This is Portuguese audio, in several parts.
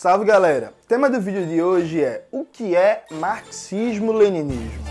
Salve galera! O tema do vídeo de hoje é o que é marxismo-leninismo?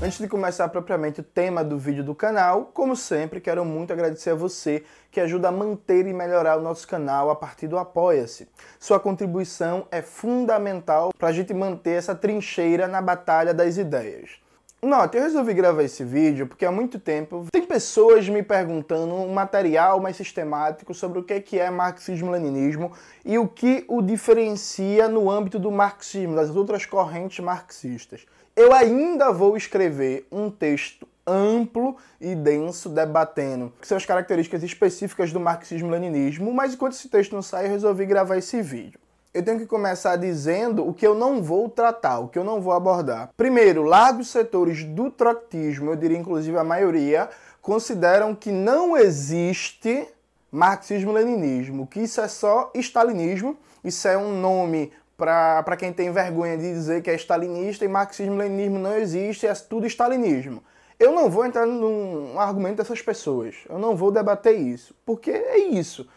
Antes de começar propriamente o tema do vídeo do canal, como sempre, quero muito agradecer a você que ajuda a manter e melhorar o nosso canal a partir do Apoia-se. Sua contribuição é fundamental para a gente manter essa trincheira na batalha das ideias. Note, eu resolvi gravar esse vídeo porque há muito tempo tem pessoas me perguntando um material mais sistemático sobre o que é marxismo-leninismo e o que o diferencia no âmbito do marxismo, das outras correntes marxistas. Eu ainda vou escrever um texto amplo e denso debatendo que são as características específicas do marxismo-leninismo, mas enquanto esse texto não sai, eu resolvi gravar esse vídeo eu tenho que começar dizendo o que eu não vou tratar, o que eu não vou abordar. Primeiro, largos setores do troctismo, eu diria inclusive a maioria, consideram que não existe marxismo-leninismo, que isso é só stalinismo, isso é um nome para quem tem vergonha de dizer que é stalinista e marxismo-leninismo não existe, é tudo stalinismo. Eu não vou entrar num argumento dessas pessoas, eu não vou debater isso, porque é isso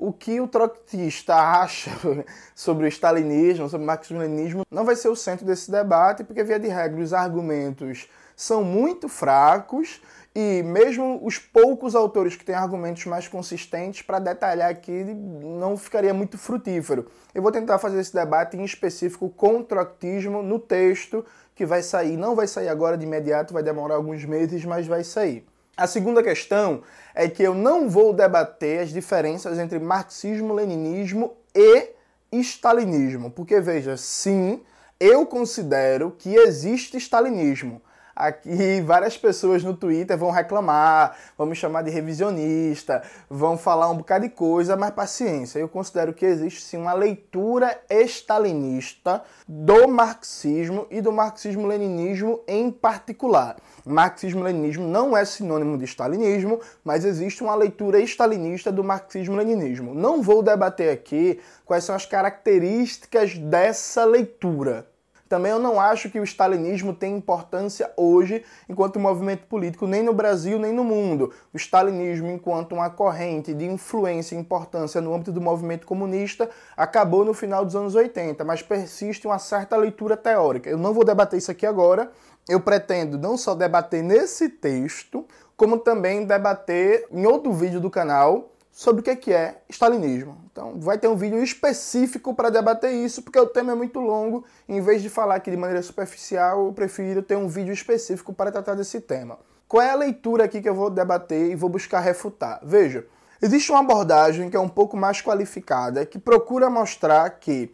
o que o trotskista acha sobre o stalinismo, sobre o marxismo-leninismo, não vai ser o centro desse debate, porque, via de regra, os argumentos são muito fracos e mesmo os poucos autores que têm argumentos mais consistentes para detalhar aqui não ficaria muito frutífero. Eu vou tentar fazer esse debate em específico com o trotskismo no texto que vai sair. Não vai sair agora de imediato, vai demorar alguns meses, mas vai sair. A segunda questão é que eu não vou debater as diferenças entre marxismo, leninismo e stalinismo, porque veja, sim, eu considero que existe stalinismo. Aqui várias pessoas no Twitter vão reclamar, vão me chamar de revisionista, vão falar um bocado de coisa, mas paciência. Eu considero que existe sim uma leitura estalinista do marxismo e do marxismo-leninismo em particular. Marxismo-leninismo não é sinônimo de stalinismo, mas existe uma leitura estalinista do marxismo-leninismo. Não vou debater aqui quais são as características dessa leitura. Também eu não acho que o stalinismo tem importância hoje enquanto movimento político, nem no Brasil, nem no mundo. O stalinismo, enquanto uma corrente de influência e importância no âmbito do movimento comunista, acabou no final dos anos 80, mas persiste uma certa leitura teórica. Eu não vou debater isso aqui agora. Eu pretendo não só debater nesse texto, como também debater em outro vídeo do canal sobre o que é stalinismo. Então, vai ter um vídeo específico para debater isso, porque o tema é muito longo. Em vez de falar aqui de maneira superficial, eu prefiro ter um vídeo específico para tratar desse tema. Qual é a leitura aqui que eu vou debater e vou buscar refutar? Veja, existe uma abordagem que é um pouco mais qualificada, que procura mostrar que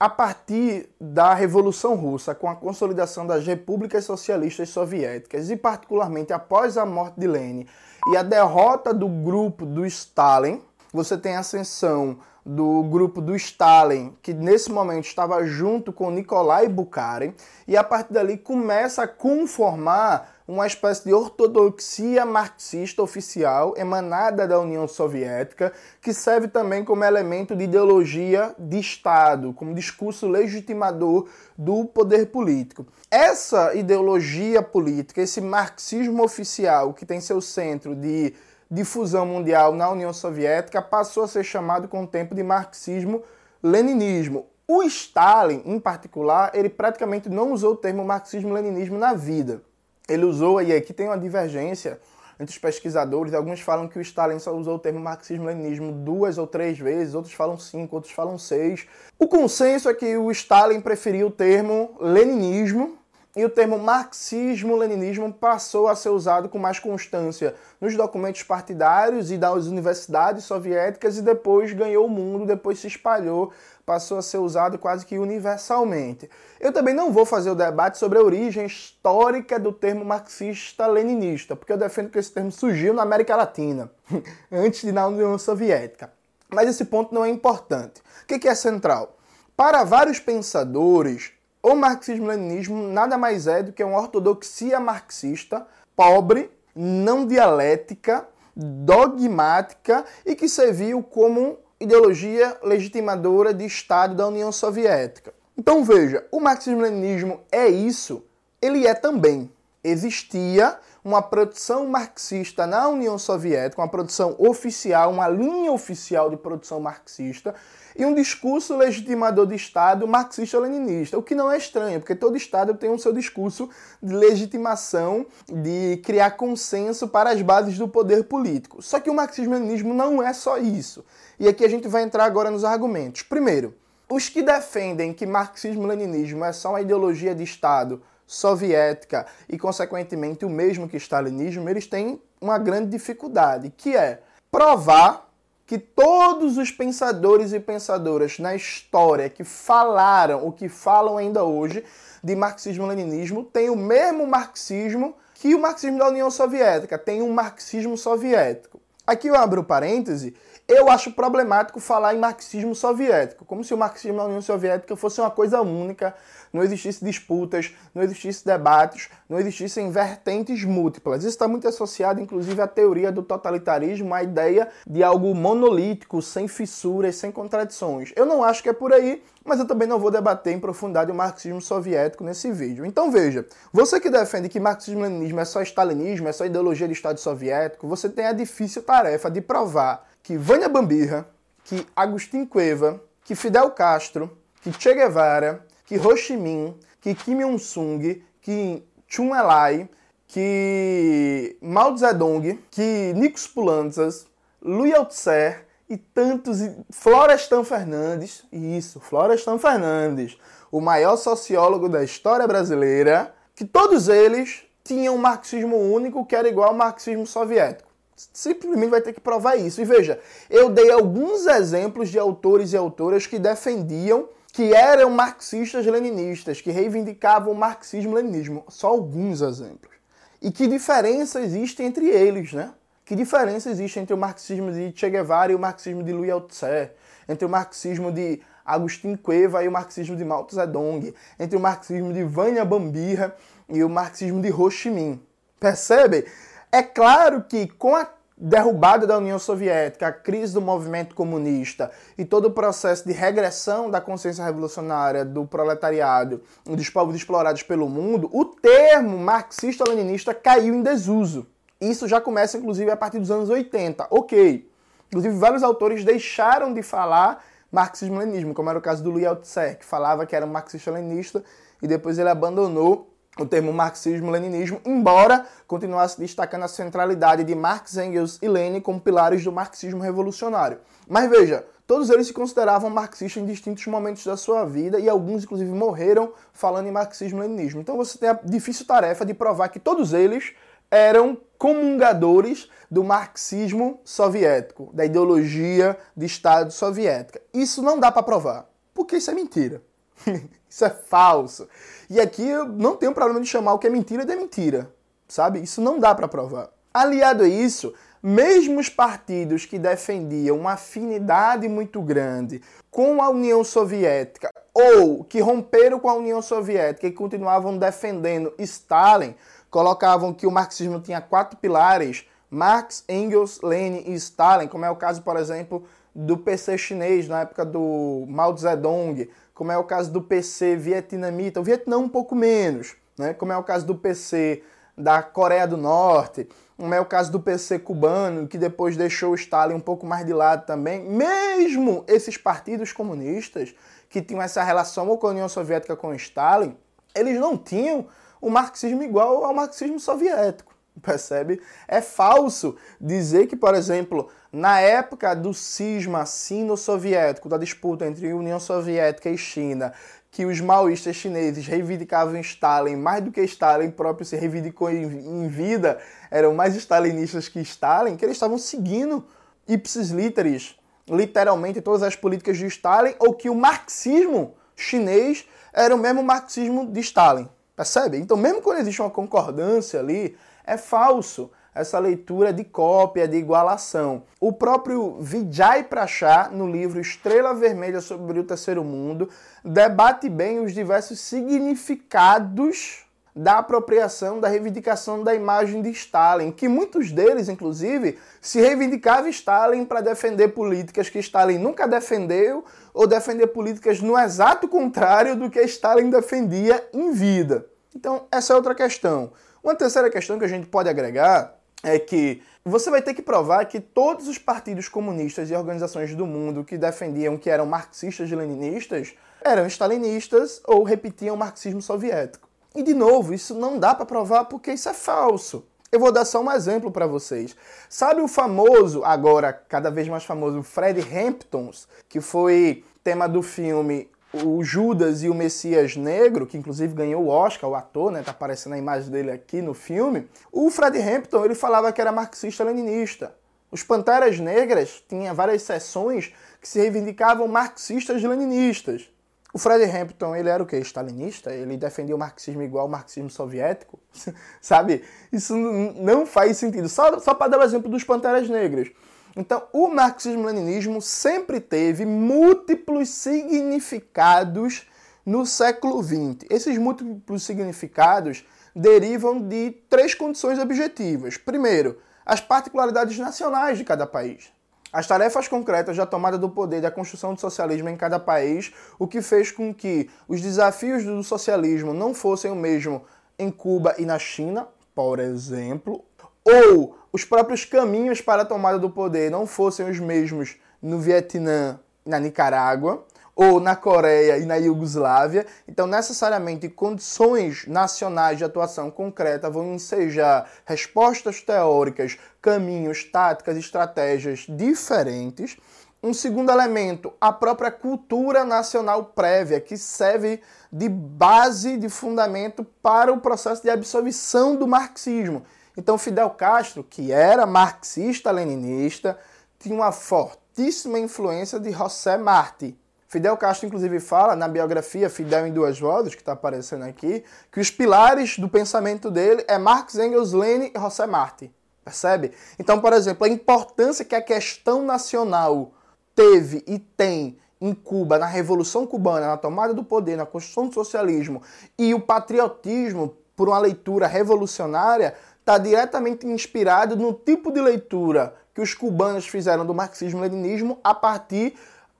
a partir da Revolução Russa, com a consolidação das repúblicas socialistas soviéticas e particularmente após a morte de Lenin e a derrota do grupo do Stalin, você tem a ascensão do grupo do Stalin, que nesse momento estava junto com Nikolai Bukharin, e a partir dali começa a conformar uma espécie de ortodoxia marxista oficial emanada da União Soviética, que serve também como elemento de ideologia de Estado, como discurso legitimador do poder político. Essa ideologia política, esse marxismo oficial que tem seu centro de difusão mundial na União Soviética, passou a ser chamado com o tempo de marxismo-leninismo. O Stalin, em particular, ele praticamente não usou o termo marxismo-leninismo na vida. Ele usou, e aqui tem uma divergência entre os pesquisadores, alguns falam que o Stalin só usou o termo marxismo-leninismo duas ou três vezes, outros falam cinco, outros falam seis. O consenso é que o Stalin preferiu o termo leninismo, e o termo marxismo-leninismo passou a ser usado com mais constância nos documentos partidários e das universidades soviéticas e depois ganhou o mundo, depois se espalhou, passou a ser usado quase que universalmente. Eu também não vou fazer o debate sobre a origem histórica do termo marxista-leninista, porque eu defendo que esse termo surgiu na América Latina, antes de na União Soviética. Mas esse ponto não é importante. O que é central? Para vários pensadores, o marxismo-leninismo nada mais é do que uma ortodoxia marxista pobre, não dialética, dogmática e que serviu como ideologia legitimadora de Estado da União Soviética. Então veja, o marxismo-leninismo é isso? Ele é também. existia uma produção marxista na União Soviética, uma produção oficial, uma linha oficial de produção marxista, e um discurso legitimador de Estado marxista-leninista, o que não é estranho, porque todo Estado tem o seu discurso de legitimação, de criar consenso para as bases do poder político. Só que o marxismo-leninismo não é só isso. E aqui a gente vai entrar agora nos argumentos. Primeiro, os que defendem que marxismo-leninismo é só uma ideologia de Estado soviética e, consequentemente, o mesmo que stalinismo, eles têm uma grande dificuldade, que é provar que todos os pensadores e pensadoras na história que falaram, o que falam ainda hoje, de marxismo-leninismo, têm o mesmo marxismo que o marxismo da União Soviética, tem um marxismo soviético. Aqui eu abro parêntese, eu acho problemático falar em marxismo soviético, como se o marxismo da União Soviética fosse uma coisa única, não existisse disputas, não existisse debates, não existissem vertentes múltiplas. Isso está muito associado, inclusive, à teoria do totalitarismo, à ideia de algo monolítico, sem fissuras, sem contradições. Eu não acho que é por aí, mas eu também não vou debater em profundidade o marxismo soviético nesse vídeo. Então veja, você que defende que marxismo-leninismo é só stalinismo, é só ideologia de Estado soviético, você tem a difícil tarefa de provar que Vânia Bambirra, que Agustin Cueva, que Fidel Castro, que Che Guevara, que Ho Chi Minh, que Kim Il-sung, que Chun Elai, que Mao Zedong, que Nikos Pulantzas, Lu Yao-tse e tantos... Florestan Fernandes, isso, Florestan Fernandes, o maior sociólogo da história brasileira, que todos eles tinham um marxismo único que era igual ao marxismo soviético. Simplesmente vai ter que provar isso. E veja, eu dei alguns exemplos de autores e autoras que defendiam que eram marxistas-leninistas, que reivindicavam o marxismo-leninismo. Só alguns exemplos. E que diferença existe entre eles, né? Que diferença existe entre o marxismo de Che Guevara e o marxismo de Lu Yao-tse? Entre o marxismo de Agustin Cueva e o marxismo de Mao Zedong? Entre o marxismo de Vânia Bambirra e o marxismo de Ho Chi Minh? Percebe? É claro que com a derrubada da União Soviética, a crise do movimento comunista e todo o processo de regressão da consciência revolucionária do proletariado e dos povos explorados pelo mundo, o termo marxista-leninista caiu em desuso. Isso já começa, inclusive, a partir dos anos 80. Ok. Inclusive, vários autores deixaram de falar marxismo-leninismo, como era o caso do Liu Tse, que falava que era um marxista-leninista e depois ele abandonou o termo marxismo-leninismo, embora continuasse destacando a centralidade de Marx, Engels e Lenin como pilares do marxismo revolucionário. Mas veja, todos eles se consideravam marxistas em distintos momentos da sua vida e alguns, inclusive, morreram falando em marxismo-leninismo. Então você tem a difícil tarefa de provar que todos eles eram comungadores do marxismo soviético, da ideologia de Estado soviética. Isso não dá para provar, porque isso é mentira. Isso é falso. E aqui eu não tenho problema de chamar o que é mentira de mentira, sabe? Isso não dá para provar. Aliado a isso, mesmo os partidos que defendiam uma afinidade muito grande com a União Soviética ou que romperam com a União Soviética e continuavam defendendo Stalin, colocavam que o marxismo tinha quatro pilares: Marx, Engels, Lenin e Stalin, como é o caso, por exemplo, do PC chinês na época do Mao Zedong, como é o caso do PC vietnamita, o Vietnã um pouco menos, né? como é o caso do PC da Coreia do Norte, como é o caso do PC cubano, que depois deixou o Stalin um pouco mais de lado também. Mesmo esses partidos comunistas, que tinham essa relação com a União Soviética com Stalin, eles não tinham o marxismo igual ao marxismo soviético percebe? É falso dizer que, por exemplo, na época do cisma sino-soviético, da disputa entre União Soviética e China, que os maoístas chineses reivindicavam Stalin mais do que Stalin próprio se reivindicou em, vida, eram mais stalinistas que Stalin, que eles estavam seguindo ipsis literis, literalmente todas as políticas de Stalin, ou que o marxismo chinês era o mesmo marxismo de Stalin. Percebe? Então, mesmo quando existe uma concordância ali, é falso essa leitura de cópia, de igualação. O próprio Vijay Prachá, no livro Estrela Vermelha sobre o Terceiro Mundo, debate bem os diversos significados da apropriação, da reivindicação da imagem de Stalin, que muitos deles, inclusive, se reivindicava Stalin para defender políticas que Stalin nunca defendeu ou defender políticas no exato contrário do que Stalin defendia em vida. Então, essa é outra questão. Uma terceira questão que a gente pode agregar é que você vai ter que provar que todos os partidos comunistas e organizações do mundo que defendiam que eram marxistas e leninistas eram stalinistas ou repetiam o marxismo soviético. E de novo, isso não dá para provar porque isso é falso. Eu vou dar só um exemplo para vocês. Sabe o famoso, agora cada vez mais famoso, Fred Hamptons, que foi tema do filme o Judas e o Messias Negro, que inclusive ganhou o Oscar, o ator, né, tá aparecendo a imagem dele aqui no filme. O Fred Hampton, ele falava que era marxista-leninista. Os Panteras Negras tinham várias sessões que se reivindicavam marxistas-leninistas. O Fred Hampton, ele era o quê? Stalinista? Ele defendia o marxismo igual ao marxismo soviético? Sabe? Isso não faz sentido. Só, só para dar o exemplo dos Panteras Negras. Então, o marxismo-leninismo sempre teve múltiplos significados no século XX. Esses múltiplos significados derivam de três condições objetivas. Primeiro, as particularidades nacionais de cada país. As tarefas concretas da tomada do poder e da construção do socialismo em cada país, o que fez com que os desafios do socialismo não fossem o mesmo em Cuba e na China, por exemplo, ou os próprios caminhos para a tomada do poder não fossem os mesmos no Vietnã na Nicarágua, ou na Coreia e na Iugoslávia. Então, necessariamente, condições nacionais de atuação concreta vão ensejar respostas teóricas, caminhos, táticas, estratégias diferentes. Um segundo elemento, a própria cultura nacional prévia, que serve de base, de fundamento para o processo de absorção do marxismo. Então, Fidel Castro, que era marxista-leninista, tinha uma fortíssima influência de José Martí. Fidel Castro, inclusive, fala na biografia Fidel em Duas Vozes, que está aparecendo aqui, que os pilares do pensamento dele é Marx, Engels, Lenin e José Martí. Percebe? Então, por exemplo, a importância que a questão nacional teve e tem em Cuba, na Revolução Cubana, na tomada do poder, na construção do socialismo e o patriotismo por uma leitura revolucionária está diretamente inspirado no tipo de leitura que os cubanos fizeram do marxismo-leninismo a partir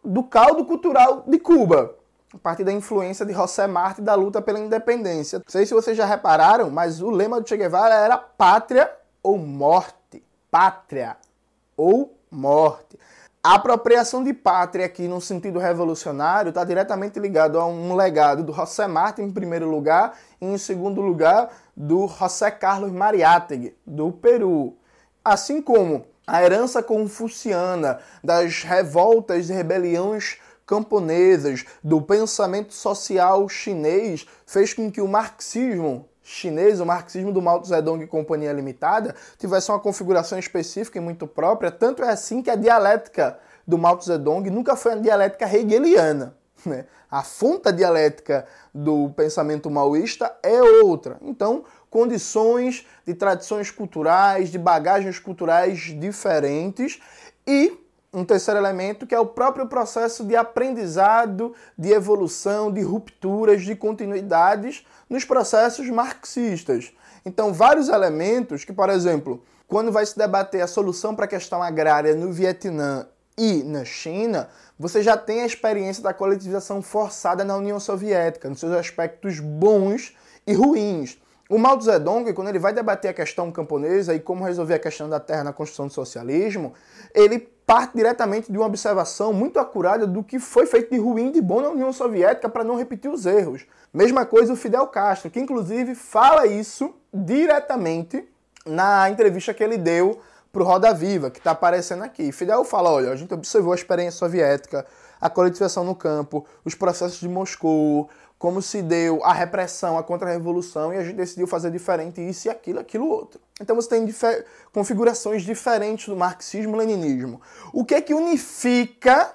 do caldo cultural de Cuba, a partir da influência de José Martí da luta pela independência. Não sei se vocês já repararam, mas o lema do Che Guevara era pátria ou morte. Pátria ou morte. A apropriação de pátria aqui no sentido revolucionário está diretamente ligado a um legado do José Martí em primeiro lugar e em segundo lugar do José Carlos Mariátegui, do Peru. Assim como a herança confuciana das revoltas e rebeliões camponesas, do pensamento social chinês, fez com que o marxismo chinês, o marxismo do Mao Zedong e Companhia Limitada, tivesse uma configuração específica e muito própria. Tanto é assim que a dialética do Mao Zedong nunca foi a dialética hegeliana. Né? A fonte dialética do pensamento maoísta é outra. Então, condições de tradições culturais, de bagagens culturais diferentes e um terceiro elemento que é o próprio processo de aprendizado, de evolução, de rupturas, de continuidades nos processos marxistas. Então, vários elementos que, por exemplo, quando vai se debater a solução para a questão agrária no Vietnã e na China, você já tem a experiência da coletivização forçada na União Soviética, nos seus aspectos bons e ruins. O Mao Zedong, quando ele vai debater a questão camponesa e como resolver a questão da terra na construção do socialismo, ele parte diretamente de uma observação muito acurada do que foi feito de ruim e de bom na União Soviética para não repetir os erros. Mesma coisa o Fidel Castro, que inclusive fala isso diretamente na entrevista que ele deu para o Roda Viva, que está aparecendo aqui. Fidel fala: olha, a gente observou a experiência soviética, a coletivação no campo, os processos de Moscou, como se deu a repressão, a contra-revolução, e a gente decidiu fazer diferente isso e aquilo, aquilo outro. Então você tem configurações diferentes do marxismo-leninismo. O que é que unifica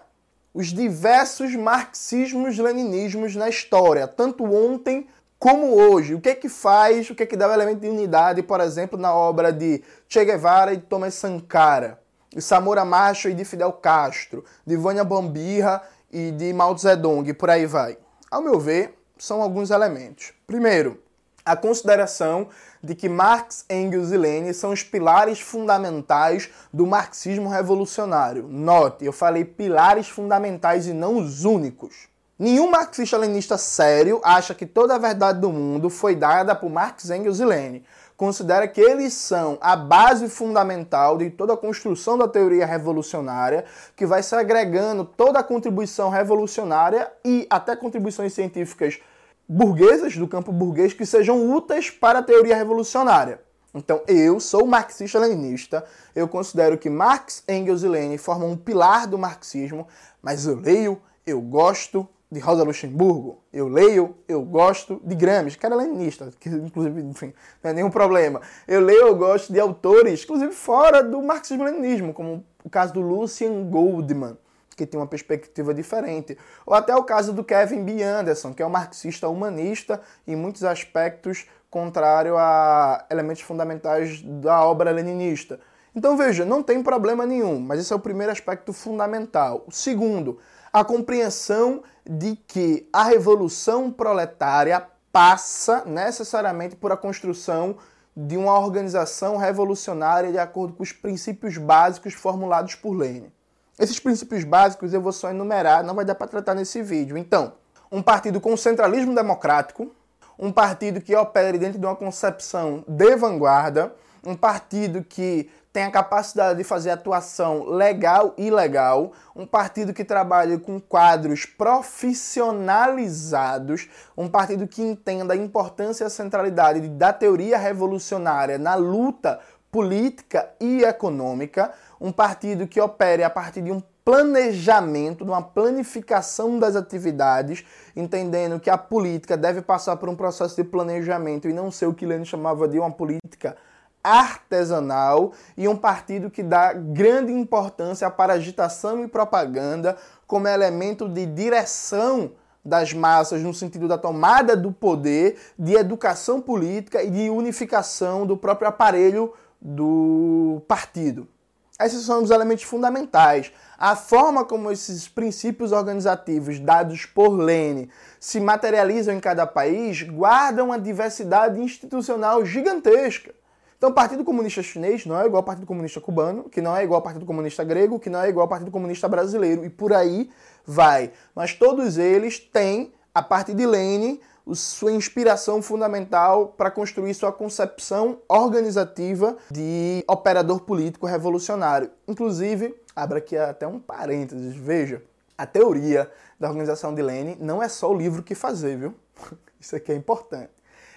os diversos marxismos-leninismos na história, tanto ontem como hoje? O que é que faz, o que é que dá o elemento de unidade, por exemplo, na obra de Che Guevara e Thomas Sankara, de Samora Macho e de Fidel Castro, de Vânia Bambirra e de Mao Zedong, por aí vai? Ao meu ver, são alguns elementos. Primeiro, a consideração de que Marx, Engels e Lenin são os pilares fundamentais do marxismo revolucionário. Note, eu falei pilares fundamentais e não os únicos. Nenhum marxista-leninista sério acha que toda a verdade do mundo foi dada por Marx, Engels e Lenin. considera que eles são a base fundamental de toda a construção da teoria revolucionária, que vai se agregando toda a contribuição revolucionária e até contribuições científicas burguesas, do campo burguês, que sejam úteis para a teoria revolucionária. Então, eu sou marxista-leninista, eu considero que Marx, Engels e Lenin formam um pilar do marxismo, mas eu leio, eu gosto, de Rosa Luxemburgo, eu leio, eu gosto de Gramsci, que era leninista, que inclusive, enfim, não é nenhum problema. Eu leio, eu gosto de autores, inclusive fora do marxismo-leninismo, como o caso do Lucian Goldman, que tem uma perspectiva diferente. Ou até o caso do Kevin B. Anderson, que é um marxista humanista em muitos aspectos contrário a elementos fundamentais da obra leninista. Então veja, não tem problema nenhum, mas esse é o primeiro aspecto fundamental. O segundo, a compreensão de que a revolução proletária passa necessariamente por a construção de uma organização revolucionária de acordo com os princípios básicos formulados por Lenin. Esses princípios básicos eu vou só enumerar, não vai dar para tratar nesse vídeo. Então, um partido com centralismo democrático, um partido que opere dentro de uma concepção de vanguarda, um partido que tem a capacidade de fazer atuação legal e ilegal, um partido que trabalha com quadros profissionalizados, um partido que entenda a importância e a centralidade da teoria revolucionária na luta política e econômica, um partido que opere a partir de um planejamento, de uma planificação das atividades, entendendo que a política deve passar por um processo de planejamento e não ser o que Lenin chamava de uma política artesanal e um partido que dá grande importância para agitação e propaganda como elemento de direção das massas no sentido da tomada do poder, de educação política e de unificação do próprio aparelho do partido. Esses são os elementos fundamentais. A forma como esses princípios organizativos dados por Lene se materializam em cada país guardam uma diversidade institucional gigantesca. Então, o Partido Comunista Chinês não é igual ao Partido Comunista Cubano, que não é igual ao Partido Comunista Grego, que não é igual ao Partido Comunista Brasileiro, e por aí vai. Mas todos eles têm, a partir de Lene, sua inspiração fundamental para construir sua concepção organizativa de operador político revolucionário. Inclusive, abra aqui até um parênteses, veja, a teoria da organização de Lenin não é só o livro que fazer, viu? Isso aqui é importante.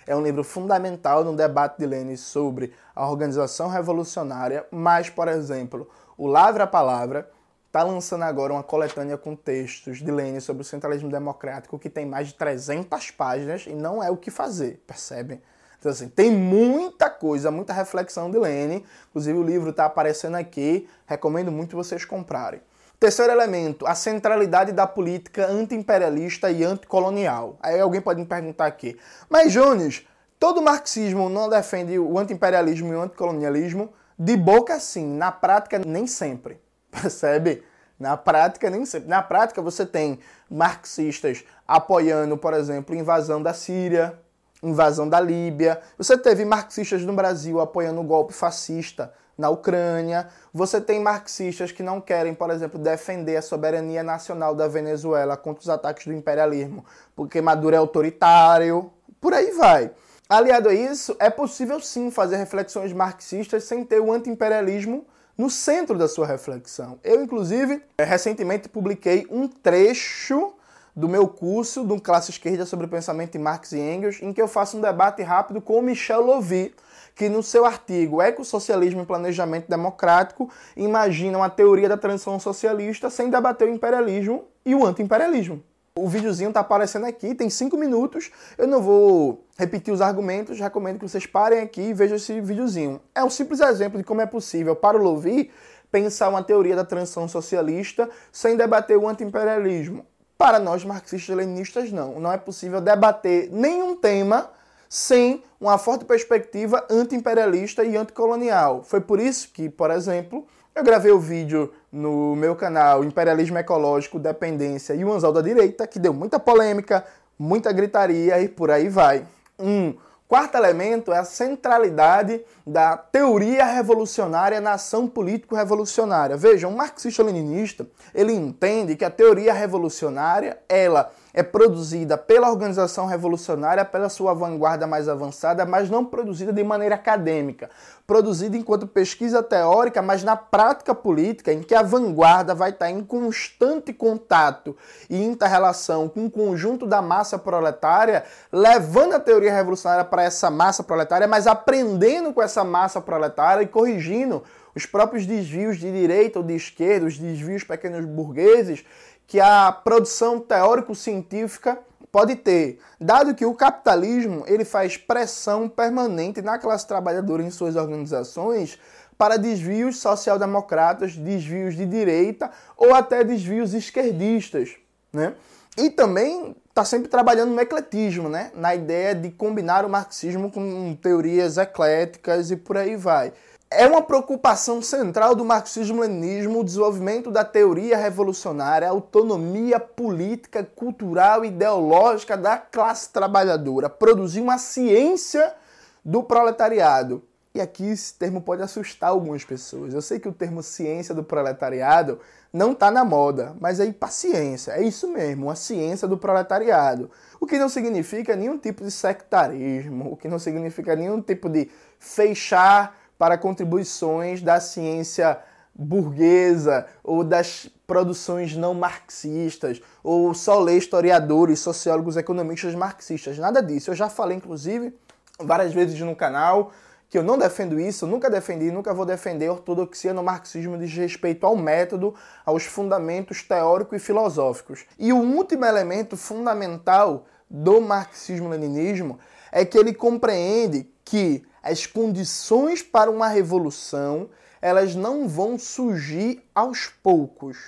É um livro fundamental no debate de Lenin sobre a organização revolucionária, mas, por exemplo, o Lavra a Palavra está lançando agora uma coletânea com textos de Lenin sobre o centralismo democrático que tem mais de 300 páginas e não é o que fazer, percebem? Então, assim, tem muita coisa, muita reflexão de Lenin. Inclusive, o livro está aparecendo aqui. Recomendo muito vocês comprarem. Terceiro elemento, a centralidade da política anti-imperialista e anticolonial. Aí alguém pode me perguntar aqui, mas Jones, todo marxismo não defende o anti-imperialismo e o anticolonialismo? De boca sim, na prática nem sempre. Percebe? Na prática, nem sempre. Na prática, você tem marxistas apoiando, por exemplo, invasão da Síria, invasão da Líbia. Você teve marxistas no Brasil apoiando o golpe fascista na Ucrânia. Você tem marxistas que não querem, por exemplo, defender a soberania nacional da Venezuela contra os ataques do imperialismo, porque Maduro é autoritário. Por aí vai. Aliado a isso, é possível sim fazer reflexões marxistas sem ter o anti-imperialismo no centro da sua reflexão. Eu, inclusive, recentemente publiquei um trecho do meu curso do Classe Esquerda sobre o pensamento de Marx e Engels, em que eu faço um debate rápido com o Michel Lovy, que no seu artigo Ecossocialismo e Planejamento Democrático imagina uma teoria da transição socialista sem debater o imperialismo e o anti-imperialismo. O videozinho está aparecendo aqui, tem cinco minutos. Eu não vou repetir os argumentos, recomendo que vocês parem aqui e vejam esse videozinho. É um simples exemplo de como é possível para o Louvi pensar uma teoria da transição socialista sem debater o anti-imperialismo. Para nós marxistas-leninistas, não. Não é possível debater nenhum tema sem uma forte perspectiva anti-imperialista e anticolonial. Foi por isso que, por exemplo, eu gravei o vídeo no meu canal Imperialismo Ecológico, Dependência e o Anzal da Direita, que deu muita polêmica, muita gritaria e por aí vai. Um quarto elemento é a centralidade da teoria revolucionária na ação político-revolucionária. Veja, um marxista-leninista, ele entende que a teoria revolucionária, ela é produzida pela organização revolucionária, pela sua vanguarda mais avançada, mas não produzida de maneira acadêmica. Produzida enquanto pesquisa teórica, mas na prática política, em que a vanguarda vai estar em constante contato e interrelação com o conjunto da massa proletária, levando a teoria revolucionária para essa massa proletária, mas aprendendo com essa massa proletária e corrigindo os próprios desvios de direita ou de esquerda, os desvios pequenos burgueses que a produção teórico-científica pode ter, dado que o capitalismo ele faz pressão permanente na classe trabalhadora em suas organizações para desvios social-democratas, desvios de direita ou até desvios esquerdistas, né? E também está sempre trabalhando no ecletismo, né? Na ideia de combinar o marxismo com teorias ecléticas e por aí vai. É uma preocupação central do marxismo-leninismo o desenvolvimento da teoria revolucionária, a autonomia política, cultural e ideológica da classe trabalhadora, produzir uma ciência do proletariado. E aqui esse termo pode assustar algumas pessoas. Eu sei que o termo ciência do proletariado não está na moda, mas aí paciência, é isso mesmo, uma ciência do proletariado. O que não significa nenhum tipo de sectarismo, o que não significa nenhum tipo de fechar para contribuições da ciência burguesa ou das produções não marxistas ou só ler historiadores, sociólogos, economistas marxistas. Nada disso. Eu já falei, inclusive, várias vezes no canal que eu não defendo isso, nunca defendi, nunca vou defender a ortodoxia no marxismo de respeito ao método, aos fundamentos teóricos e filosóficos. E o último elemento fundamental do marxismo-leninismo é que ele compreende que as condições para uma revolução, elas não vão surgir aos poucos.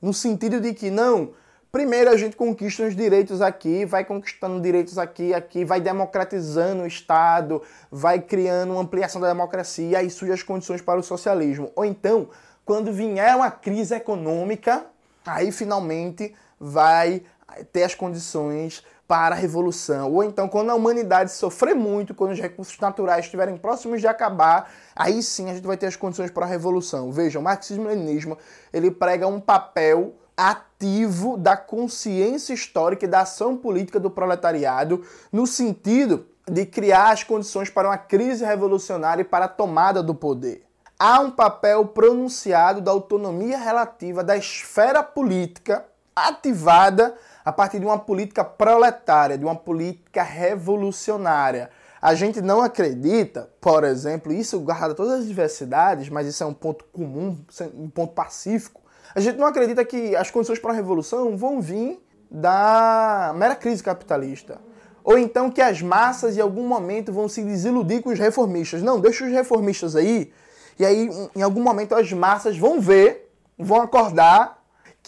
No sentido de que não, primeiro a gente conquista os direitos aqui, vai conquistando direitos aqui, aqui, vai democratizando o Estado, vai criando uma ampliação da democracia, aí surgem as condições para o socialismo. Ou então, quando vier uma crise econômica, aí finalmente vai ter as condições para a revolução. Ou então, quando a humanidade sofrer muito, quando os recursos naturais estiverem próximos de acabar, aí sim a gente vai ter as condições para a revolução. Veja, o marxismo-leninismo, ele prega um papel ativo da consciência histórica e da ação política do proletariado no sentido de criar as condições para uma crise revolucionária e para a tomada do poder. Há um papel pronunciado da autonomia relativa da esfera política ativada a partir de uma política proletária, de uma política revolucionária. A gente não acredita, por exemplo, isso guarda todas as diversidades, mas isso é um ponto comum, é um ponto pacífico. A gente não acredita que as condições para a revolução vão vir da mera crise capitalista. Ou então que as massas em algum momento vão se desiludir com os reformistas. Não, deixa os reformistas aí. E aí, em algum momento, as massas vão ver, vão acordar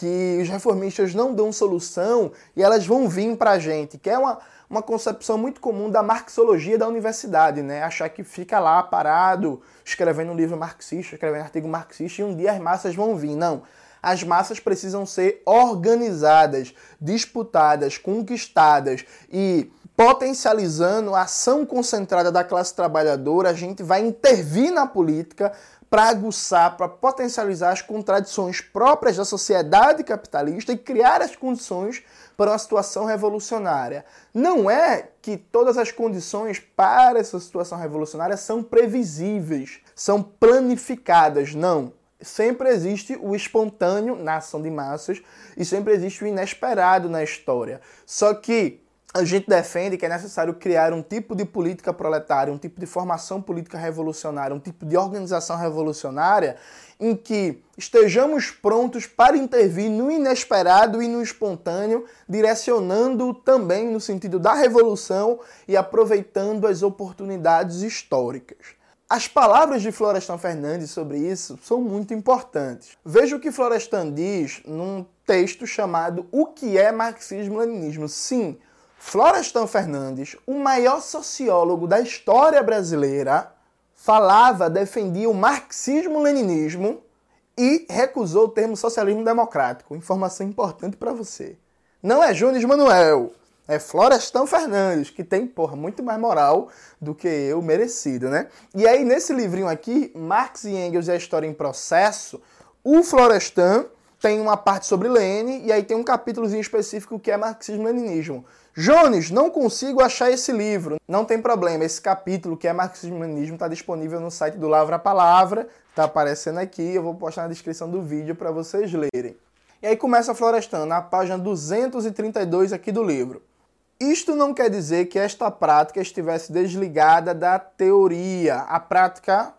que os reformistas não dão solução e elas vão vir para a gente, que é uma, uma concepção muito comum da marxologia da universidade, né? Achar que fica lá parado, escrevendo um livro marxista, escrevendo um artigo marxista e um dia as massas vão vir. Não. As massas precisam ser organizadas, disputadas, conquistadas e potencializando a ação concentrada da classe trabalhadora, a gente vai intervir na política para aguçar, para potencializar as contradições próprias da sociedade capitalista e criar as condições para uma situação revolucionária. Não é que todas as condições para essa situação revolucionária são previsíveis, são planificadas, não. Sempre existe o espontâneo na ação de massas e sempre existe o inesperado na história. Só que a gente defende que é necessário criar um tipo de política proletária, um tipo de formação política revolucionária, um tipo de organização revolucionária em que estejamos prontos para intervir no inesperado e no espontâneo, direcionando também no sentido da revolução e aproveitando as oportunidades históricas. As palavras de Florestan Fernandes sobre isso são muito importantes. Veja o que Florestan diz num texto chamado O que é marxismo-leninismo. Sim, Florestan Fernandes, o maior sociólogo da história brasileira, falava, defendia o marxismo-leninismo e recusou o termo socialismo democrático. Informação importante para você. Não é Júnior Manuel, é Florestan Fernandes, que tem, porra, muito mais moral do que eu merecido, né? E aí, nesse livrinho aqui, Marx e Engels e a História em Processo, o Florestan tem uma parte sobre Lênin e aí tem um capítulozinho específico que é marxismo-leninismo. Jones, não consigo achar esse livro. Não tem problema, esse capítulo que é marxismo-leninismo está disponível no site do Lavra Palavra, está aparecendo aqui, eu vou postar na descrição do vídeo para vocês lerem. E aí começa a Florestan, na página 232 aqui do livro. Isto não quer dizer que esta prática estivesse desligada da teoria, a prática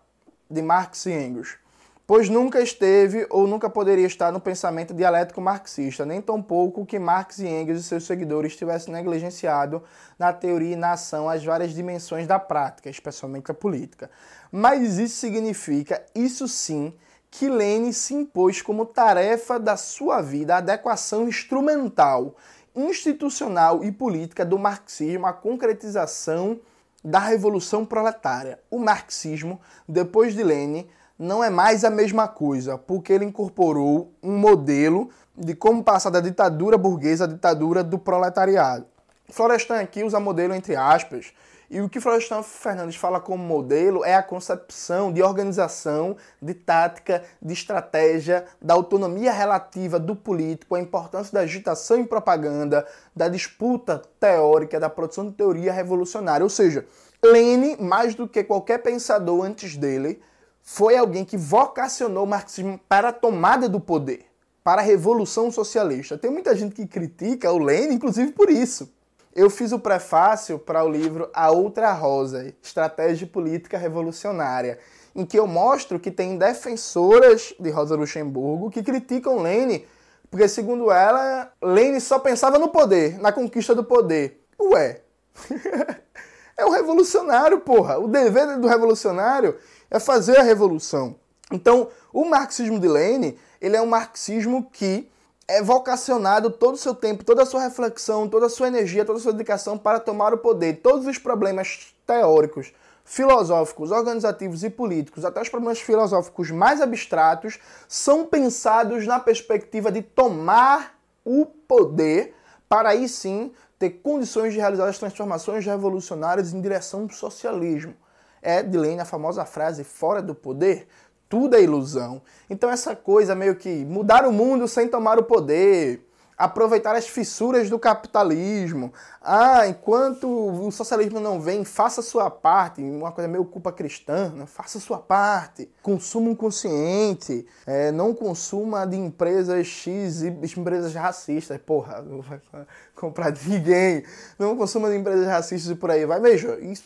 de Marx e Engels pois nunca esteve ou nunca poderia estar no pensamento dialético marxista, nem tampouco que Marx e Engels e seus seguidores tivessem negligenciado na teoria e na ação as várias dimensões da prática, especialmente a política. Mas isso significa, isso sim, que Lênin se impôs como tarefa da sua vida a adequação instrumental, institucional e política do marxismo à concretização da revolução proletária. O marxismo, depois de Lênin, não é mais a mesma coisa, porque ele incorporou um modelo de como passar da ditadura burguesa à ditadura do proletariado. Florestan aqui usa modelo entre aspas, e o que Florestan Fernandes fala como modelo é a concepção de organização, de tática, de estratégia, da autonomia relativa do político, a importância da agitação e propaganda, da disputa teórica, da produção de teoria revolucionária. Ou seja, Lênin, mais do que qualquer pensador antes dele, foi alguém que vocacionou o marxismo para a tomada do poder, para a revolução socialista. Tem muita gente que critica o Lenin, inclusive por isso. Eu fiz o prefácio para o livro A Outra Rosa, Estratégia Política Revolucionária, em que eu mostro que tem defensoras de Rosa Luxemburgo que criticam Lenin, porque segundo ela, Lenin só pensava no poder, na conquista do poder. Ué, é um revolucionário, porra. O dever do revolucionário é fazer a revolução. Então, o marxismo de Lenin, ele é um marxismo que é vocacionado todo o seu tempo, toda a sua reflexão, toda a sua energia, toda a sua dedicação para tomar o poder. Todos os problemas teóricos, filosóficos, organizativos e políticos, até os problemas filosóficos mais abstratos, são pensados na perspectiva de tomar o poder para aí sim ter condições de realizar as transformações revolucionárias em direção ao socialismo é de Lenin a famosa frase fora do poder, tudo é ilusão. Então essa coisa meio que mudar o mundo sem tomar o poder, aproveitar as fissuras do capitalismo. Ah, enquanto o socialismo não vem, faça sua parte. Uma coisa meio culpa cristã, né? faça sua parte. Consumo consciente. É, não consuma de empresas X e empresas racistas. Porra, não vai comprar de ninguém. Não consuma de empresas racistas e por aí vai. Veja, isso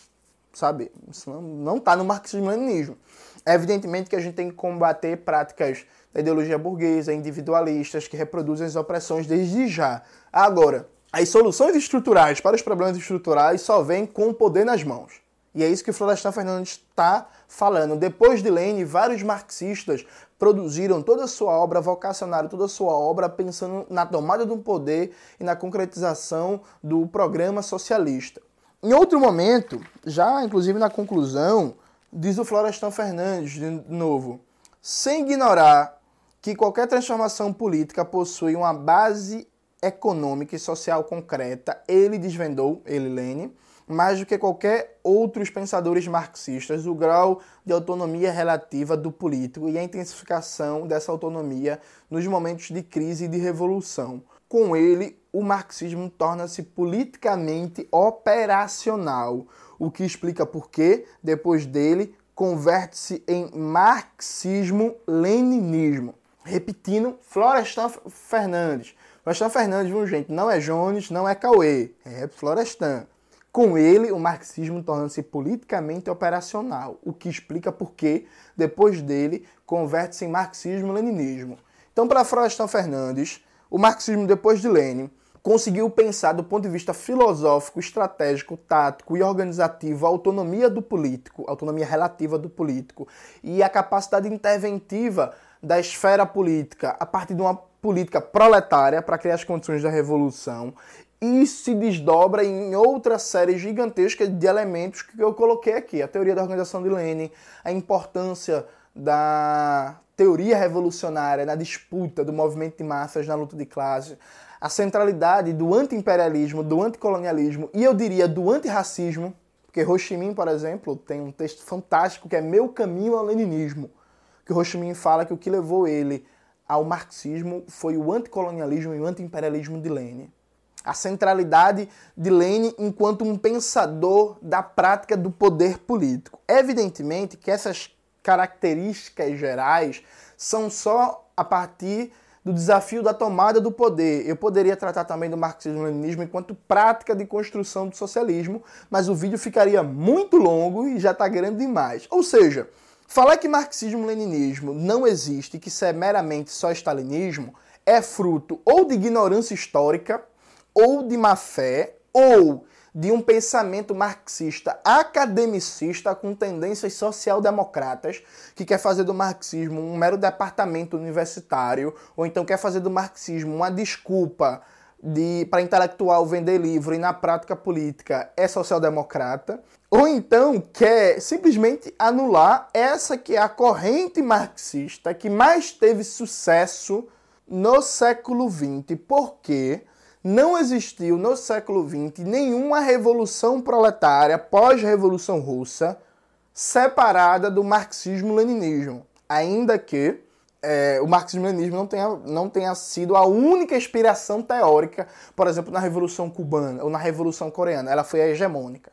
sabe? Isso não está no marxismo-leninismo. É evidentemente que a gente tem que combater práticas da ideologia burguesa, individualistas, que reproduzem as opressões desde já. Agora, as soluções estruturais para os problemas estruturais só vêm com o poder nas mãos. E é isso que Florestan Fernandes está falando. Depois de Lenin, vários marxistas produziram toda a sua obra, vocacionaram toda a sua obra pensando na tomada do poder e na concretização do programa socialista. Em outro momento, já inclusive na conclusão, diz o Florestan Fernandes de novo, sem ignorar que qualquer transformação política possui uma base econômica e social concreta, ele desvendou, ele Lênin, mais do que qualquer outros pensadores marxistas, o grau de autonomia relativa do político e a intensificação dessa autonomia nos momentos de crise e de revolução. Com ele, o marxismo torna-se politicamente operacional, o que explica por que, depois dele, converte-se em marxismo-leninismo. Repetindo, Florestan Fernandes. Florestan Fernandes, viu, gente? Não é Jones, não é Cauê, é Florestan. Com ele, o marxismo torna-se politicamente operacional, o que explica por que, depois dele, converte-se em marxismo-leninismo. Então, para Florestan Fernandes, o marxismo, depois de Lenin, conseguiu pensar do ponto de vista filosófico, estratégico, tático e organizativo a autonomia do político, a autonomia relativa do político e a capacidade interventiva da esfera política a partir de uma política proletária para criar as condições da revolução e se desdobra em outra série gigantesca de elementos que eu coloquei aqui. A teoria da organização de Lenin, a importância da teoria revolucionária na disputa do movimento de massas na luta de classe, a centralidade do anti-imperialismo, do anticolonialismo e eu diria do antirracismo, porque Ho Chi Minh, por exemplo, tem um texto fantástico que é Meu Caminho ao Leninismo, que Ho Chi Minh fala que o que levou ele ao marxismo foi o anticolonialismo e o antiimperialismo de Lenin. A centralidade de Lenin enquanto um pensador da prática do poder político. Evidentemente que essas características gerais são só a partir do desafio da tomada do poder. Eu poderia tratar também do marxismo-leninismo enquanto prática de construção do socialismo, mas o vídeo ficaria muito longo e já está grande demais. Ou seja, falar que marxismo-leninismo não existe, que isso é meramente só stalinismo, é fruto ou de ignorância histórica, ou de má fé, ou de um pensamento marxista academicista com tendências social-democratas, que quer fazer do marxismo um mero departamento universitário, ou então quer fazer do marxismo uma desculpa de para intelectual vender livro e na prática política é social-democrata, ou então quer simplesmente anular essa que é a corrente marxista que mais teve sucesso no século XX. Por quê? Não existiu no século XX nenhuma revolução proletária pós-revolução russa separada do marxismo-leninismo, ainda que é, o marxismo-leninismo não tenha, não tenha sido a única inspiração teórica, por exemplo, na Revolução Cubana ou na Revolução Coreana. Ela foi a hegemônica.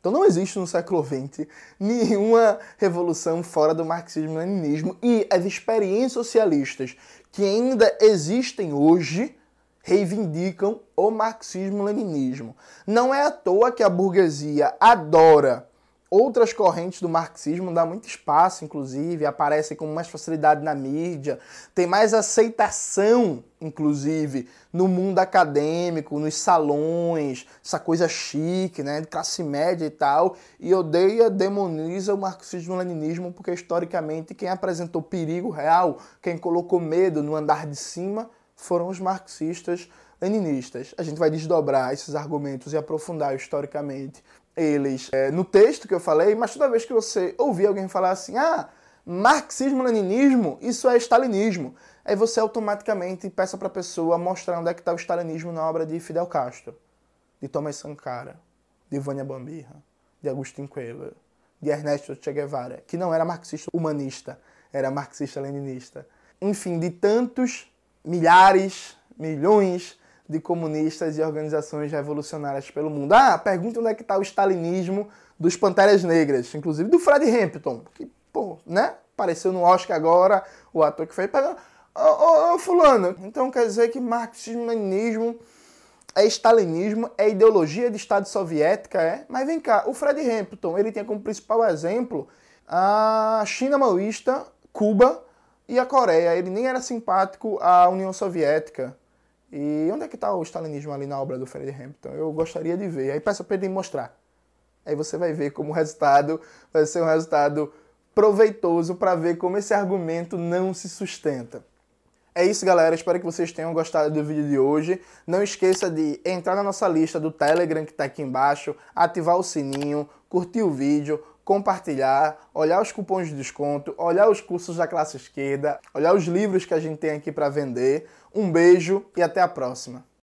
Então não existe no século XX nenhuma revolução fora do marxismo-leninismo e as experiências socialistas que ainda existem hoje reivindicam o marxismo-leninismo. Não é à toa que a burguesia adora outras correntes do marxismo, dá muito espaço, inclusive, aparecem com mais facilidade na mídia, tem mais aceitação, inclusive, no mundo acadêmico, nos salões, essa coisa chique, né, de classe média e tal, e odeia, demoniza o marxismo-leninismo, porque historicamente quem apresentou perigo real, quem colocou medo no andar de cima, foram os marxistas leninistas. A gente vai desdobrar esses argumentos e aprofundar historicamente eles é, no texto que eu falei, mas toda vez que você ouvir alguém falar assim, ah, marxismo-leninismo, isso é stalinismo, aí você automaticamente peça para a pessoa mostrar onde é que está o stalinismo na obra de Fidel Castro, de Thomas Sankara, de Vânia Bambirra, de Agustin Coelho, de Ernesto Che Guevara, que não era marxista humanista, era marxista-leninista. Enfim, de tantos milhares, milhões de comunistas e organizações revolucionárias pelo mundo. Ah, pergunta onde é que está o stalinismo dos Panteras Negras, inclusive do Fred Hampton, que, pô, né? Apareceu no Oscar agora, o ator que fez. Ô, ô, ô, fulano, então quer dizer que marxismo-leninismo é stalinismo, é ideologia de Estado soviética, é? Mas vem cá, o Fred Hampton, ele tinha como principal exemplo a China maoísta, Cuba, e a Coreia, ele nem era simpático à União Soviética. E onde é que está o stalinismo ali na obra do Fred Hampton? Eu gostaria de ver. Aí peça para ele mostrar. Aí você vai ver como o resultado vai ser um resultado proveitoso para ver como esse argumento não se sustenta. É isso, galera. Espero que vocês tenham gostado do vídeo de hoje. Não esqueça de entrar na nossa lista do Telegram que está aqui embaixo, ativar o sininho, curtir o vídeo, compartilhar, olhar os cupons de desconto, olhar os cursos da classe esquerda, olhar os livros que a gente tem aqui para vender. Um beijo e até a próxima.